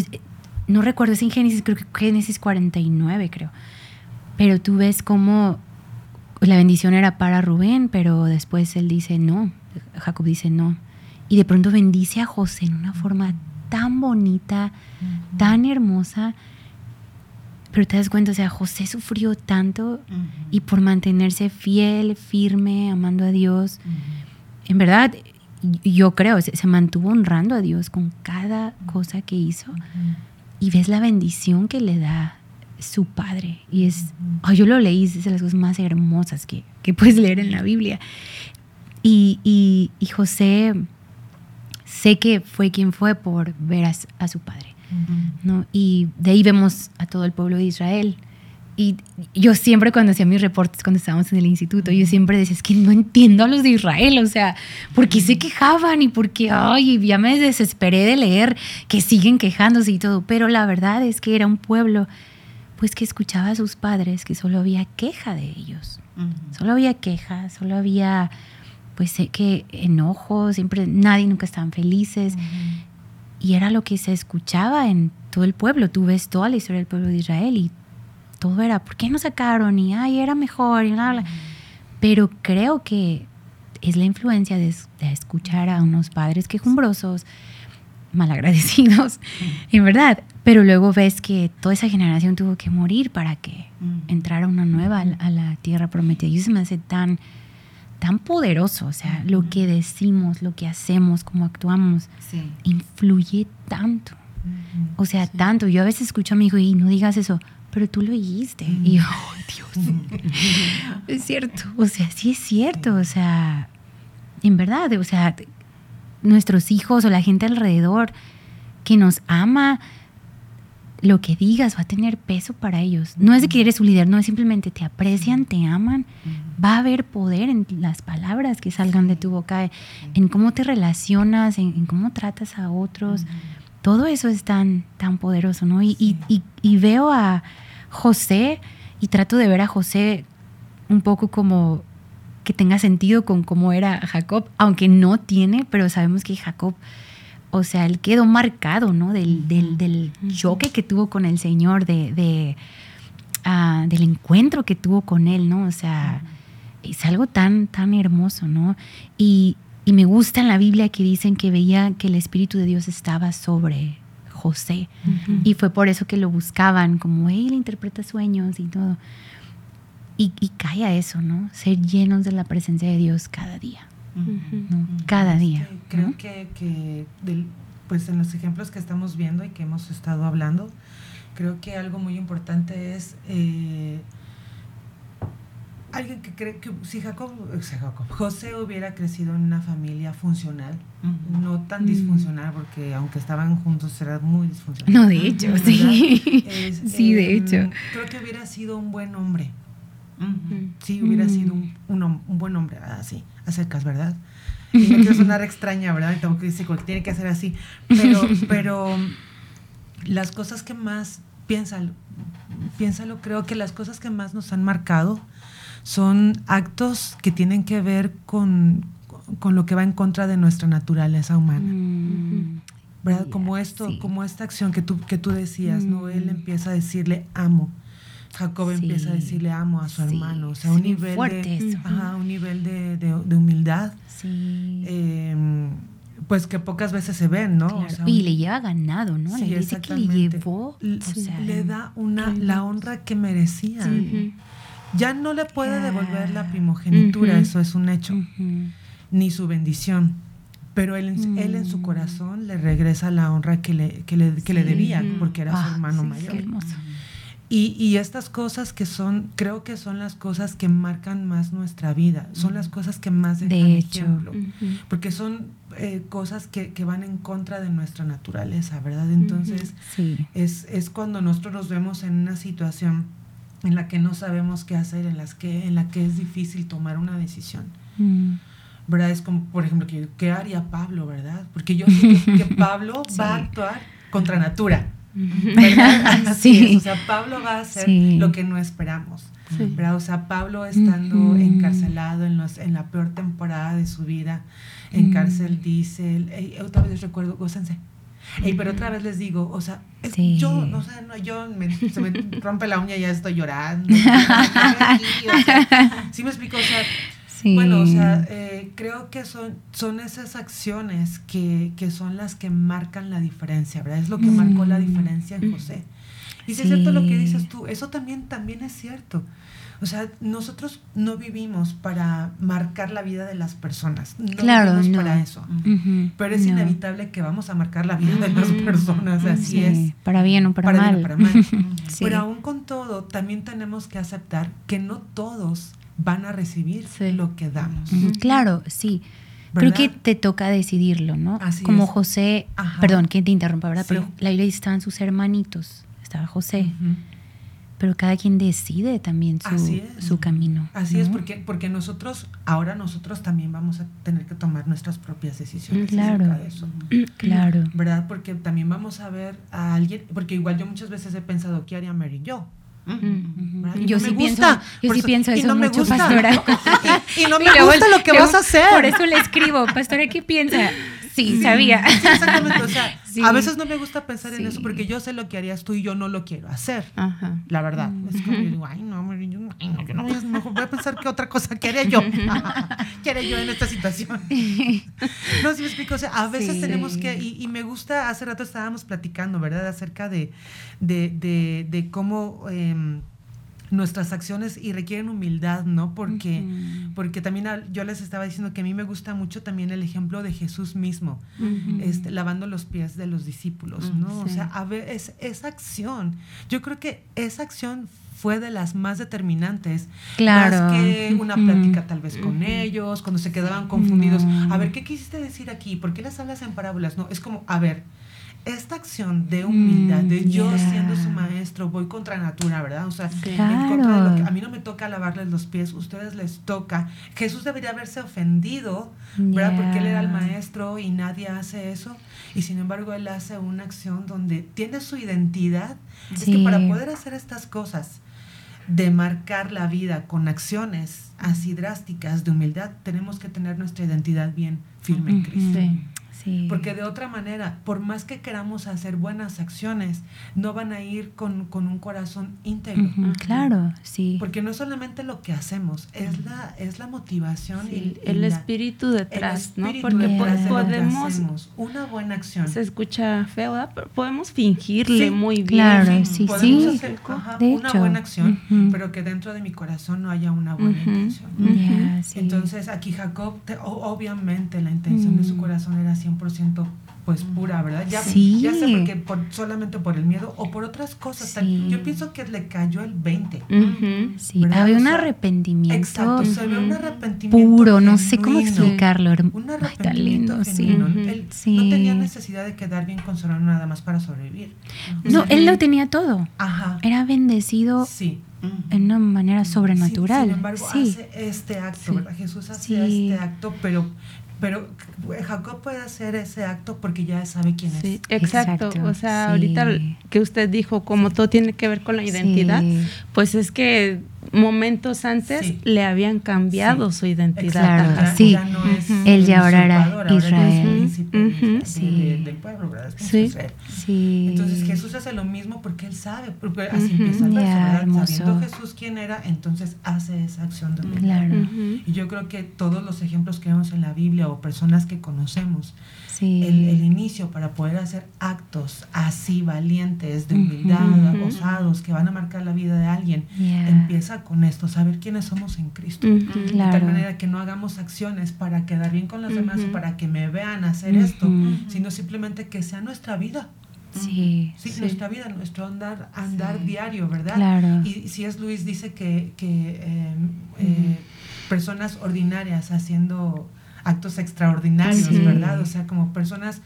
no recuerdo, es en Génesis, creo que Génesis 49, creo. Pero tú ves cómo la bendición era para Rubén, pero después él dice no, Jacob dice no. Y de pronto bendice a José en una forma tan bonita, tan hermosa. Pero te das cuenta, o sea, José sufrió tanto Ujú. y por mantenerse fiel, firme, amando a Dios, Ujú. en verdad, yo creo, se, se mantuvo honrando a Dios con cada cosa que hizo. Y ves la bendición que le da su padre. Y es, ay, yo lo leí, es de las cosas más hermosas que, que puedes leer en la Biblia. Y, y- y José, sé que fue quien fue por ver a, su- a su padre. ¿no? Y de ahí vemos a todo el pueblo de Israel. Y yo siempre cuando hacía mis reportes, cuando estábamos en el instituto, yo siempre decía, es que no entiendo a los de Israel, o sea, ¿por qué se quejaban? Y por qué, ay, ya me desesperé de leer que siguen quejándose y todo. Pero la verdad es que era un pueblo, pues que escuchaba a sus padres, que solo había queja de ellos. Ujú. Solo había queja, solo había, pues sé que enojo, siempre, nadie nunca estaban felices. Y era lo que se escuchaba en todo el pueblo. Tú ves toda la historia del pueblo de Israel y todo era, ¿por qué no sacaron? Y, ay, era mejor y bla, bla. Pero creo que es la influencia de, es- de escuchar a unos padres quejumbrosos, malagradecidos, en verdad. Pero luego ves que toda esa generación tuvo que morir para que entrara una nueva a la, a la tierra prometida. Y eso me hace tan, tan poderoso. O sea, lo que decimos, lo que hacemos, cómo actuamos, Sí. influye tanto. O sea, tanto. Yo a veces escucho a mi hijo y no digas eso, pero tú lo dijiste. Y yo, ¡ay, Dios! es cierto. O sea, sí es cierto. O sea, en verdad, o sea, nuestros hijos o la gente alrededor que nos ama, lo que digas va a tener peso para ellos. No es de que eres su líder, no es simplemente te aprecian, te aman. Va a haber poder en las palabras que salgan de tu boca, en cómo te relacionas, en, en cómo tratas a otros. Todo eso es tan, tan poderoso, ¿no? Y, y- y- y veo a José y trato de ver a José un poco como que tenga sentido con cómo era Jacob, aunque no tiene, pero sabemos que Jacob, o sea, él quedó marcado, ¿no? Del, del, del choque que tuvo con el Señor, de, de, ah, del encuentro que tuvo con él, ¿no? O sea, es algo tan, tan hermoso, ¿no? Y, y me gusta en la Biblia que dicen que veía que el Espíritu de Dios estaba sobre José. Y fue por eso que lo buscaban, como él interpreta sueños y todo. Y, y cae a eso, ¿no? Ser llenos de la presencia de Dios cada día, ¿no? Cada día. Creo ¿no? que, que del- pues en los ejemplos que estamos viendo y que hemos estado hablando, creo que algo muy importante es eh, alguien que cree que si Jacob, José hubiera crecido en una familia funcional, no tan Mm. disfuncional, porque aunque estaban juntos era muy disfuncional. No, de hecho, sí. Es, Sí, de em, hecho. Creo que hubiera sido un buen hombre. Ujú. Sí, hubiera Mm. sido un, un buen hombre, así, secas, ¿verdad? Y no quiero sonar extraña, ¿verdad? Y tampoco dice que tiene que hacer así. Pero, pero las cosas que más, piénsalo, piénsalo, creo que las cosas que más nos han marcado son actos que tienen que ver con, con lo que va en contra de nuestra naturaleza humana. Mm. ¿verdad? Como esto, sí. como esta acción que tú, que tú decías, ¿no? Él Mm. empieza a decirle amo. Jacob Sí. empieza a decirle amo a su Sí, hermano. O sea, un nivel de, ajá, un nivel de, de- de humildad. Sí. eh, pues que pocas veces se ven, ¿no? Claro. O sea, y le lleva ganado, ¿no? Sí, le dice que le llevó. O sea, le da una la honra que merecía. Ya no le puede devolver la primogenitura, eso es un hecho, ni su bendición. Pero él, en- él en su Mm. corazón le regresa la honra que le, que le, que le debía, porque era Ah, su hermano sí, mayor. Qué hermoso. Y, y estas cosas que son, creo que son las cosas que marcan más nuestra vida, son las cosas que más De dejan hecho. ejemplo, porque son eh, cosas que, que van en contra de nuestra naturaleza, ¿verdad? Entonces Sí. es, es cuando nosotros nos vemos en una situación en la que no sabemos qué hacer, en, las que, en la que es difícil tomar una decisión. Mm. ¿Verdad? Es como, por ejemplo, que, ¿qué haría Pablo, verdad? Porque yo sé que, que Pablo va a actuar contra natura. Sí. o sea, Pablo va a hacer Sí. lo que no esperamos. Sí. ¿verdad? O sea, Pablo estando Ujú. encarcelado en, los, en la peor temporada de su vida, en Mm. cárcel, dice, él, "Ey, otra vez les recuerdo, gócense. Ey, pero otra vez les digo, o sea, Sí. yo, o sea, no, yo me, se me rompe la uña y ya estoy llorando. Aquí, o sea, sí me explico, o sea, Sí. bueno, o sea, eh, creo que son, son esas acciones que, que son las que marcan la diferencia, ¿verdad? Es lo que marcó la Mm. diferencia en José. Y si es cierto lo que dices tú, eso también, también es cierto. O sea, nosotros no vivimos para marcar la vida de las personas. No Claro, vivimos no. para eso. Pero es No. inevitable que vamos a marcar la vida de las personas, así Sí, es. Para bien o para, Para bien mal. o para mal. Sí. Pero aún con todo, también tenemos que aceptar que no todos van a recibir Sí. lo que damos. Claro, sí. Creo que te toca decidirlo, ¿no? Así Como es. José, Ajá. perdón que te interrumpa, ¿verdad? Sí. Pero la Biblia dice estaban sus hermanitos, estaba José, pero cada quien decide también su, Así es. su camino. Así es, porque, porque nosotros, ahora nosotros también vamos a tener que tomar nuestras propias decisiones Claro. acerca de eso. Claro. ¿Verdad? Porque también vamos a ver a alguien, porque igual yo muchas veces he pensado, ¿qué haría Mary yo? Yo sí pienso, yo sí pienso eso mucho, pastora. Y, no me gusta lo que vas a hacer. Por eso le escribo, pastora, ¿qué piensa? Sí, sabía. Sí, exactamente. O sea, Sí. a veces no me gusta pensar en eso porque yo sé lo que harías tú y yo no lo quiero hacer. Ajá. La verdad. Es como yo digo, ay, no, yo, ay, no, yo no voy a, mejor voy a pensar qué otra cosa quería yo. ¿Qué haría yo en esta situación? No, si me explico. O sea, a veces tenemos que, y, y me gusta, hace rato estábamos platicando, ¿verdad? Acerca de, de, de, de cómo em, nuestras acciones y requieren humildad, ¿no? Porque, porque también al- yo les estaba diciendo que a mí me gusta mucho también el ejemplo de Jesús mismo este, lavando los pies de los discípulos, Mm, ¿no? O sí. sea, a ver, es, esa acción, yo creo que esa acción fue de las más determinantes, Claro. más que una plática tal vez con ellos, cuando se quedaban confundidos. No. A ver, ¿qué quisiste decir aquí? ¿Por qué las hablas en parábolas? No, es como, a ver, esta acción de humildad, de Mm, yo siendo su maestro, voy contra natura, ¿verdad? O sea, en contra de lo que a mí no me toca lavarles los pies, ustedes les toca. Jesús debería haberse ofendido, ¿verdad? Porque él era el maestro y nadie hace eso. Y sin embargo, él hace una acción donde tiene su identidad. Es que para poder hacer estas cosas, de marcar la vida con acciones así drásticas de humildad, tenemos que tener nuestra identidad bien firme en. Cristo. Sí. Sí. Porque de otra manera, por más que queramos hacer buenas acciones, no van a ir con, con un corazón íntegro. Claro, sí. Porque no es solamente lo que hacemos, es la, es la motivación Sí, y, y el la- espíritu el detrás, ¿no? espíritu Porque detrás po- de lo que podemos. Una buena acción. se escucha feo, ¿verdad? Pero podemos fingirle Sí, muy bien. claro, sí, Podemos sí. hacer ajá, De una hecho. buena acción, pero que dentro de mi corazón no haya una buena Ujú. intención. Entonces aquí Jacob, te- o- obviamente la intención de su Mm. corazón era 100% pues pura, ¿verdad? Ya, Sí. ya sea porque por, solamente por el miedo o por otras cosas. tal- Sí. Yo pienso que le cayó el 20. Ujú. Sí, ¿verdad? había O un sea, arrepentimiento Exacto, se ve un Ujú. arrepentimiento puro, no sé cómo genuino. explicarlo. Un Ay, tan arrepentimiento lindo, sí. genuino. Ujú. Él Sí. no tenía necesidad de quedar bien con su hermano nada más para sobrevivir. No, él lo tenía todo. Ajá. Era bendecido Sí. en una manera Sin- sobrenatural. Sin, embargo, sí. hace este acto, Sí. ¿verdad? Jesús hace Sí. este acto, pero, pero Jacob puede hacer ese acto porque ya sabe quién es. Sí, exacto. Exacto, O sea, sí. ahorita que usted dijo, como todo tiene que ver con la identidad, Sí. pues es que momentos antes Sí. le habían cambiado Sí. su identidad. Claro, sí. ya no es Ujú. Él ya ahora era usurpador, ahora ya es Israel. Sí. del pueblo, ¿verdad? Es príncipe Sí. de Israel. Sí. Entonces Jesús hace lo mismo porque él sabe, porque así Ujú. empieza el verso, Ya, ¿verdad? hermoso. Sabiendo Jesús quién era, entonces hace esa acción de. Claro. Y yo creo que todos los ejemplos que vemos en la Biblia o personas que conocemos Sí. el, el inicio para poder hacer actos así valientes, de humildad, osados, que van a marcar la vida de alguien, Yeah. empieza con esto, saber quiénes somos en Cristo. De Claro. tal manera que no hagamos acciones para quedar bien con los demás o para que me vean hacer esto, sino simplemente que sea nuestra vida. Sí. Sí, Sí. nuestra vida, nuestro andar, andar diario, ¿verdad? Claro. Y si es Luis, dice que, que eh, eh, personas ordinarias haciendo actos extraordinarios, Sí. ¿verdad? O sea, como personas...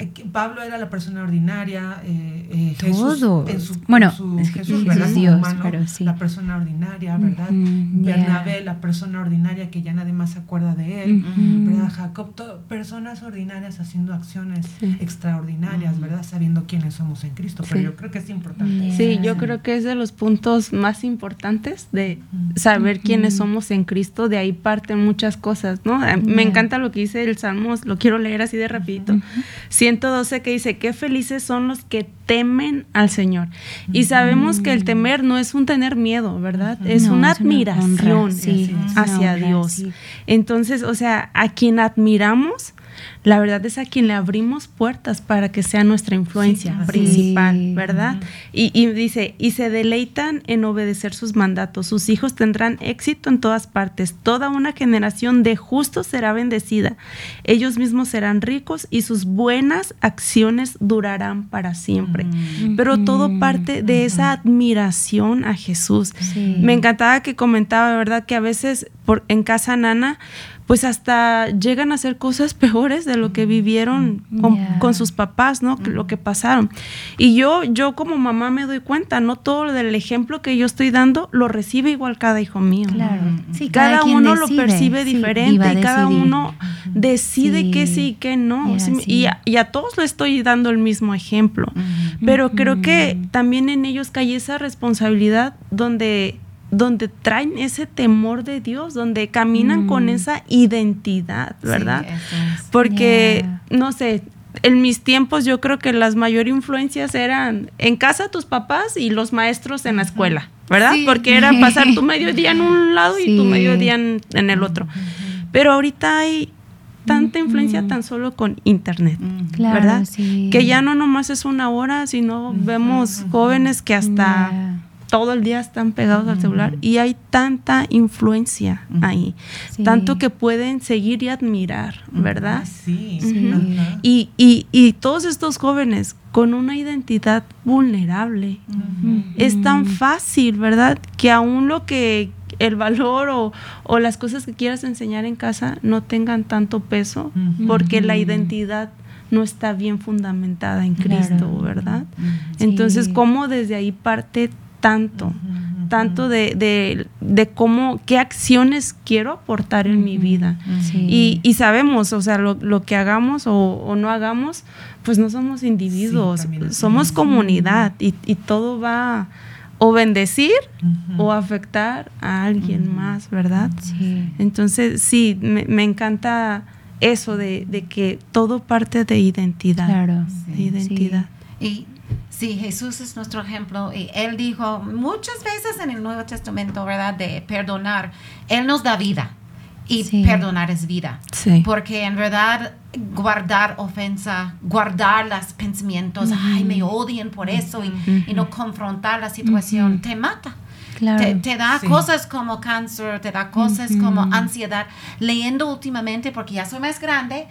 eh, Pablo era la persona ordinaria, eh, eh, Jesús, Todo. en su, Bueno, en su Jesús, Jesús Dios, humano, pero sí. la persona ordinaria, ¿verdad? Yeah. Bernabé, la persona ordinaria que ya nadie más se acuerda de él, Ujú. ¿verdad? Jacob, to- personas ordinarias haciendo acciones Sí. extraordinarias, ¿verdad? Sabiendo quiénes somos en Cristo. Pero Sí. yo creo que es importante. Yeah. Sí, yo creo que es de los puntos más importantes de saber quiénes somos en Cristo, de ahí parten muchas cosas, ¿no? A- Me Yeah. encanta lo que dice el Salmos, lo quiero leer así de rapidito. 112 que dice, qué felices son los que temen al Señor. Y sabemos que el temer no es un tener miedo, ¿verdad? Es No, una admiración honra, sí, hacia honra, Dios. sí. Entonces, o sea, a quien admiramos, la verdad es a quien le abrimos puertas para que sea nuestra influencia principal, Sí. ¿verdad? Y, y dice, y se deleitan en obedecer sus mandatos. Sus hijos tendrán éxito en todas partes. Toda una generación de justos será bendecida. Ellos mismos serán ricos y sus buenas acciones durarán para siempre. Pero todo parte de esa admiración a Jesús. Sí. Me encantaba que comentaba, ¿verdad? Que a veces por, en casa nana, pues hasta llegan a hacer cosas peores de lo que vivieron con, Yeah. con sus papás, ¿no? Lo que pasaron. Y yo, yo como mamá me doy cuenta, no todo lo del ejemplo que yo estoy dando lo recibe igual cada hijo mío. Claro. Sí, Cada, uno lo percibe diferente y cada uno decide Sí. qué sí y qué no. Ya, Sí, sí. Y, a, y a todos le estoy dando el mismo ejemplo. Pero creo que también en ellos cae esa responsabilidad donde donde traen ese temor de Dios, donde caminan con Mm. esa identidad, ¿verdad? Sí, eso es. Porque, Yeah. no sé, en mis tiempos yo creo que las mayor influencias eran en casa tus papás y los maestros en la escuela, ¿verdad? Sí. Porque era pasar tu mediodía en un lado y tu mediodía en, en el otro. Pero ahorita hay tanta influencia tan solo con internet, Claro, ¿verdad? sí. Que ya no nomás es una hora, sino vemos jóvenes que hasta Yeah. Todo el día están pegados al celular y hay tanta influencia ahí, Sí. tanto que pueden seguir y admirar, ¿verdad? Sí. Sí. Y, y, y todos estos jóvenes con una identidad vulnerable, es tan fácil, ¿verdad? Que aún lo que el valor o, o las cosas que quieras enseñar en casa no tengan tanto peso porque la identidad no está bien fundamentada en Claro. Cristo, ¿verdad? Sí. Entonces, ¿cómo desde ahí parte tanto? Tanto de, de, de cómo, qué acciones quiero aportar en mi vida. Sí. Y, y sabemos, o sea, lo, lo que hagamos o, o no hagamos, pues no somos individuos, Sí, somos comunidad y, y todo va o bendecir o afectar a alguien más, ¿verdad? Sí. Entonces, sí, me, me encanta eso de, de que todo parte de identidad. Claro. De identidad. Y sí, Jesús es nuestro ejemplo y Él dijo muchas veces en el Nuevo Testamento, ¿verdad? De perdonar. Él nos da vida y Sí. perdonar es vida. Sí. Porque en verdad guardar ofensa, guardar los pensamientos, ay, me odian por eso y, y no confrontar la situación, te mata. Claro. Te, te da Sí. cosas como cáncer, te da cosas como ansiedad. Leyendo últimamente, porque ya soy más grande,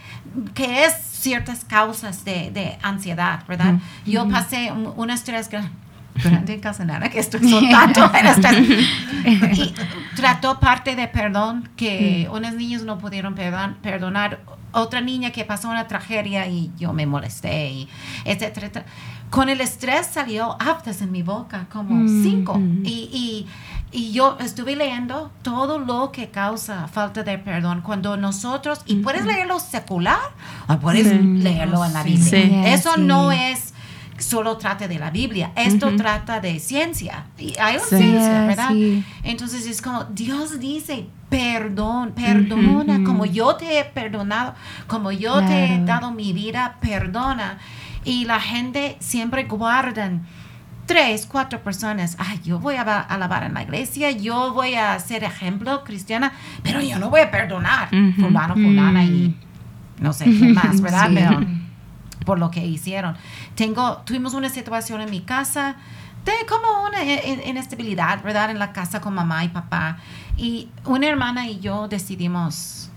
que es ciertas causas de, de ansiedad, ¿verdad? Yo pasé un, un estrés gra- grande en casa nada, que estoy soltando el estrés. Y trató parte de perdón, que unos niños no pudieron perdon- perdonar. Otra niña que pasó una tragedia y yo me molesté, y etcétera, etcétera. Con el estrés salió aftas en mi boca, como Mm, cinco. mm. Y, y, y yo estuve leyendo todo lo que causa falta de perdón cuando nosotros, y puedes leerlo secular o puedes Sí. leerlo en la. Biblia. Sí. Eso Sí. no es solo trata de la Biblia, esto trata de ciencia. Y hay una Sí. ciencia, ¿verdad? sí. Entonces es como Dios dice, perdón, perdona, como yo te he perdonado, como yo te he dado mi vida, perdona. Y la gente siempre guardan tres, cuatro personas, ay, yo voy a alabar en la iglesia, yo voy a ser ejemplo cristiana, pero yo no voy a perdonar Ujú. fulano, fulana y Mm. no sé qué más, ¿verdad? Sí. Pero por lo que hicieron. Tengo, tuvimos una situación en mi casa de como una in- inestabilidad, ¿verdad? En la casa con mamá y papá. Y una hermana y yo decidimos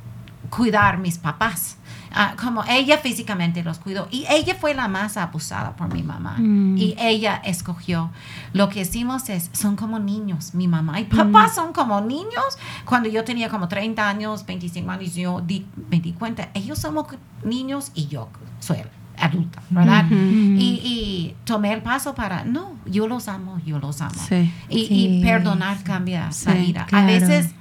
cuidar mis papás. Ah, como ella físicamente los cuidó y ella fue la más abusada por mi mamá Mm. y ella escogió lo que hicimos es son como niños mi mamá y papá son como niños cuando yo tenía como 30 años 25 años yo di, me di cuenta ellos somos niños y yo soy adulta verdad Ujú. y, y tomé el paso para no yo los amo yo los amo Sí. y, y Sí. perdonar cambia la Sí, vida. claro. A veces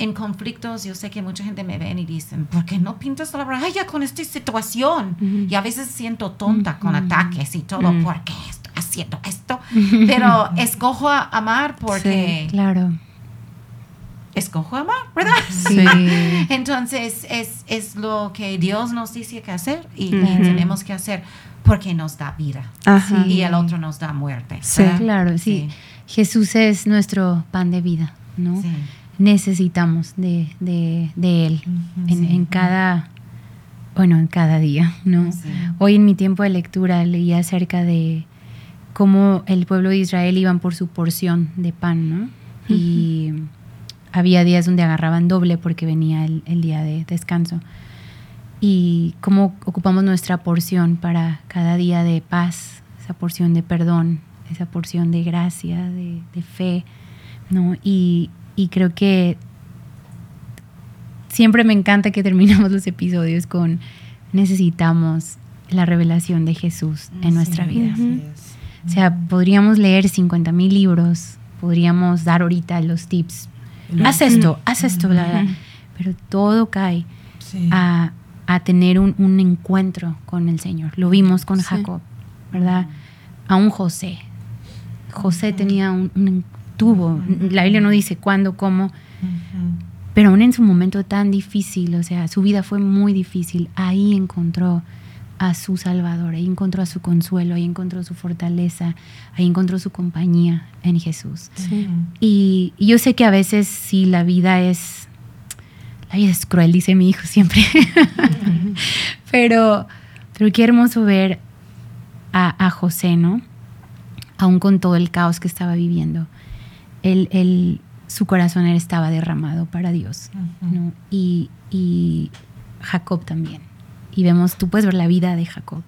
en conflictos yo sé que mucha gente me ven y dicen, ¿por qué no pintas la raya con esta situación? Y a veces siento tonta con ataques y todo. ¿por qué estoy haciendo esto? Pero escojo a amar porque Claro. escojo amar, ¿verdad? Sí. Entonces es, es lo que Dios nos dice que hacer y, tenemos que hacer porque nos da vida Ajá. Sí. y el otro nos da muerte. Sí. Claro, sí. Jesús es nuestro pan de vida, ¿no? Sí. Necesitamos de, de, de Él en, en cada, bueno, en cada día, ¿no? Sí. Hoy en mi tiempo de lectura leí acerca de cómo el pueblo de Israel iban por su porción de pan, ¿no? Y había días donde agarraban doble porque venía el, el día de descanso. Y cómo ocupamos nuestra porción para cada día de paz, esa porción de perdón, esa porción de gracia, de, de fe, ¿no? Y, y creo que siempre me encanta que terminamos los episodios con necesitamos la revelación de Jesús en Sí. nuestra vida. O sea, podríamos leer 50 mil libros, podríamos dar ahorita los tips. Haz esto, haz esto, bla, bla, bla. Ujú. pero todo cae Sí. a, a tener un, un encuentro con el Señor. Lo vimos con Sí. Jacob, ¿verdad? A un José. José tenía un, un- tuvo, la Biblia no dice cuándo, cómo, pero aún en su momento tan difícil, o sea, su vida fue muy difícil, ahí encontró a su Salvador, ahí encontró a su consuelo, ahí encontró su fortaleza, ahí encontró su compañía en Jesús. Sí. Y, y yo sé que a veces sí la vida es, la vida es cruel, dice mi hijo siempre, pero, pero qué hermoso ver a, a José, ¿no? Aún con todo el caos que estaba viviendo, él, él- su corazón estaba derramado para Dios. ¿no? Y, y Jacob también. Y vemos, tú puedes ver la vida de Jacob,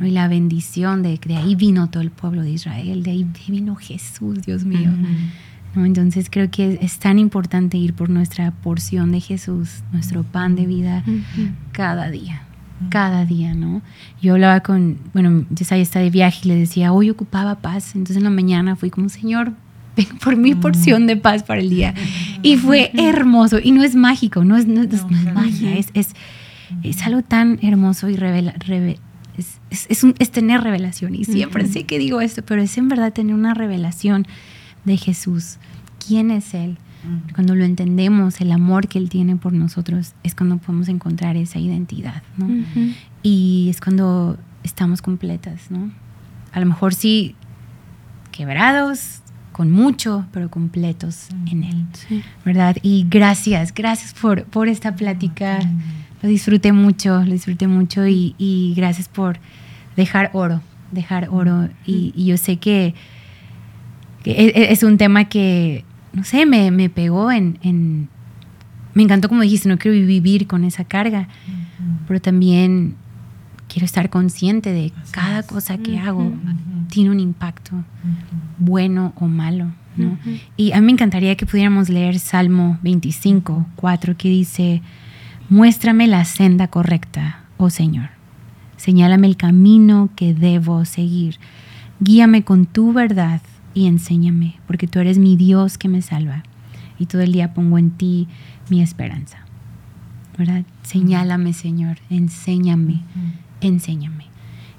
¿no? Y la bendición de que de ahí vino todo el pueblo de Israel, de ahí vino Jesús, Dios mío. ¿no? Entonces creo que es tan importante ir por nuestra porción de Jesús, nuestro pan de vida cada día, cada día, ¿no? Yo hablaba con, bueno, Yesaya está de viaje y le decía, hoy ocupaba paz, entonces en la mañana fui como, Señor, por mi porción de paz para el día. Y fue hermoso, y no es mágico, no es, no, No, no es magia, es, es, es algo tan hermoso y revela, reve- es, es- es un- es tener revelación. Y siempre sé que digo esto, pero es en verdad tener una revelación de Jesús. ¿Quién es Él? Cuando lo entendemos, el amor que Él tiene por nosotros, es cuando podemos encontrar esa identidad, ¿no? Ujú. Y es cuando estamos completas, ¿no? A lo mejor sí, quebrados, con mucho, pero completos en Él, Sí. ¿verdad? Y gracias, gracias por, por esta plática. Lo disfruté mucho, lo disfruté mucho y, y gracias por dejar oro, dejar oro. Y, y yo sé que, que e- e- es un tema que, no sé, me, me pegó en, en- Me encantó como dijiste, no quiero vivir con esa carga, pero también quiero estar consciente de Así cada es. cosa que hago tiene un impacto, bueno o malo, ¿no? Y a mí me encantaría que pudiéramos leer Salmo 25, 4, que dice, muéstrame la senda correcta, oh Señor. Señálame el camino que debo seguir. Guíame con tu verdad y enséñame, porque tú eres mi Dios que me salva. Y todo el día pongo en ti mi esperanza. ¿Verdad? Señálame, Señor, enséñame, enséñame.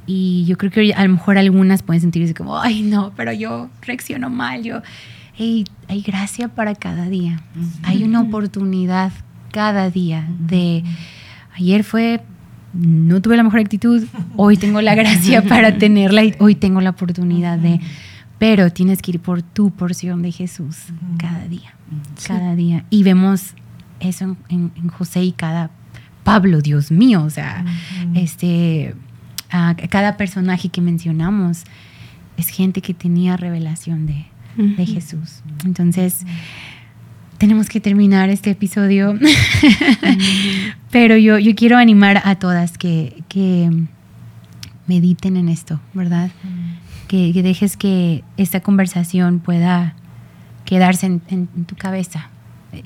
Y yo creo que a lo mejor algunas pueden sentirse como, ay, no, pero yo reacciono mal. Yo, hey, hay gracia para cada día. Hay una oportunidad cada día de, ayer fue, no tuve la mejor actitud, hoy tengo la gracia para tenerla y hoy tengo la oportunidad de, pero tienes que ir por tu porción de Jesús cada día, cada día. Y vemos eso en, en- en José y cada Pablo, Dios mío, o sea, este, a cada personaje que mencionamos es gente que tenía revelación de, de Jesús. Entonces, tenemos que terminar este episodio, pero yo, yo quiero animar a todas que, que mediten en esto, ¿verdad? Que, que, dejes que esta conversación pueda quedarse en, en, tu cabeza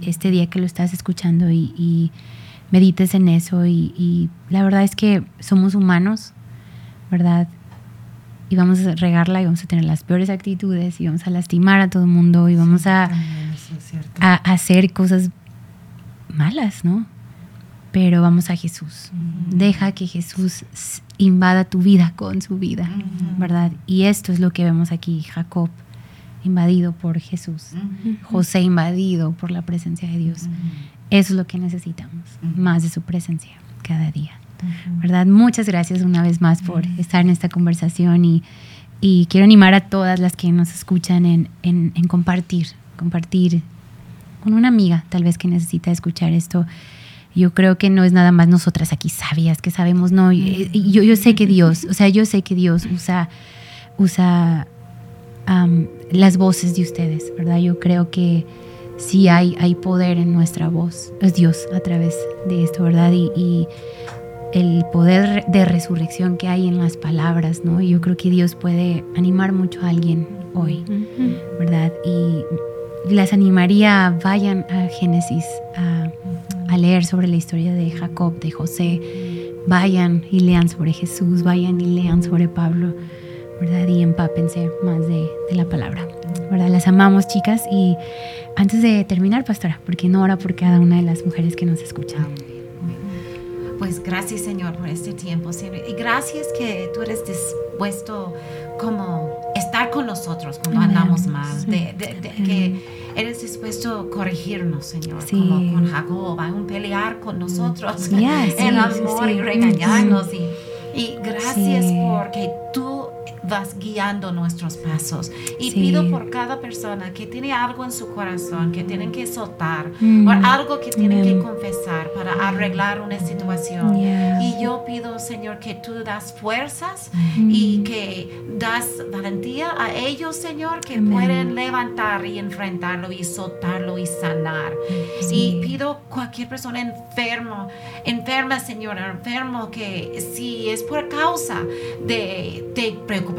este día que lo estás escuchando y, y medites en eso. Y, y, la verdad es que somos humanos, ¿verdad? Y vamos a regarla y vamos a tener las peores actitudes y vamos a lastimar a todo el mundo y vamos sí, a, a, hacer cosas malas, ¿no? Pero vamos a Jesús. Uh -huh. Deja que Jesús invada tu vida con su vida, uh -huh. ¿verdad? Y esto es lo que vemos aquí, Jacob invadido por Jesús, uh -huh. José invadido por la presencia de Dios. Eso es lo que necesitamos, más de su presencia cada día. ¿Verdad? Muchas gracias una vez más por estar en esta conversación y, y, quiero animar a todas las que nos escuchan en, en, en compartir, compartir con una amiga tal vez que necesita escuchar esto yo creo que no es nada más nosotras aquí sabias que sabemos, no, yo, yo sé que Dios, o sea, yo sé que Dios usa, usa um, las voces de ustedes, ¿verdad? Yo creo que sí hay, hay poder en nuestra voz, es Dios a través de esto, ¿verdad? Y, y el poder de resurrección que hay en las palabras, ¿no? Yo creo que Dios puede animar mucho a alguien hoy, ¿verdad? Y las animaría, vayan a Génesis, a a leer sobre la historia de Jacob, de José, vayan y lean sobre Jesús, vayan y lean sobre Pablo, ¿verdad? Y empápense más de, de, la palabra, ¿verdad? Las amamos, chicas. Y antes de terminar, pastora, ¿por qué no ora por cada una de las mujeres que nos escuchan? Pues gracias, Señor, por este tiempo, Señor. Y gracias que tú eres dispuesto como estar con nosotros cuando Amén. andamos mal, sí. de, de, de que eres dispuesto a corregirnos, Señor, sí. como con Jacob, a un pelear con nosotros yeah, en sí, amor y regañarnos. Y, y gracias porque tú vas guiando nuestros pasos. Y sí. pido por cada persona que tiene algo en su corazón, que tienen que soltar, mm. o algo que tienen que confesar para arreglar una situación. Yeah. Y yo pido, Señor, que tú das fuerzas mm. y que das valentía a ellos, Señor, que Amen. pueden levantar y enfrentarlo y soltarlo y sanar. Sí. Y pido cualquier persona enfermo, enferma, Señor, enfermo, que si es por causa de, de preocupación,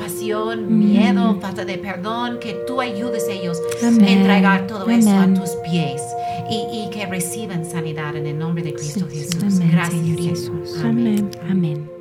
miedo, mm. falta de perdón, que tú ayudes a ellos Amen. a entregar todo eso a tus pies y, y, que reciban sanidad en el nombre de Cristo. Jesús. Gracias, Jesús. Amén. Amén.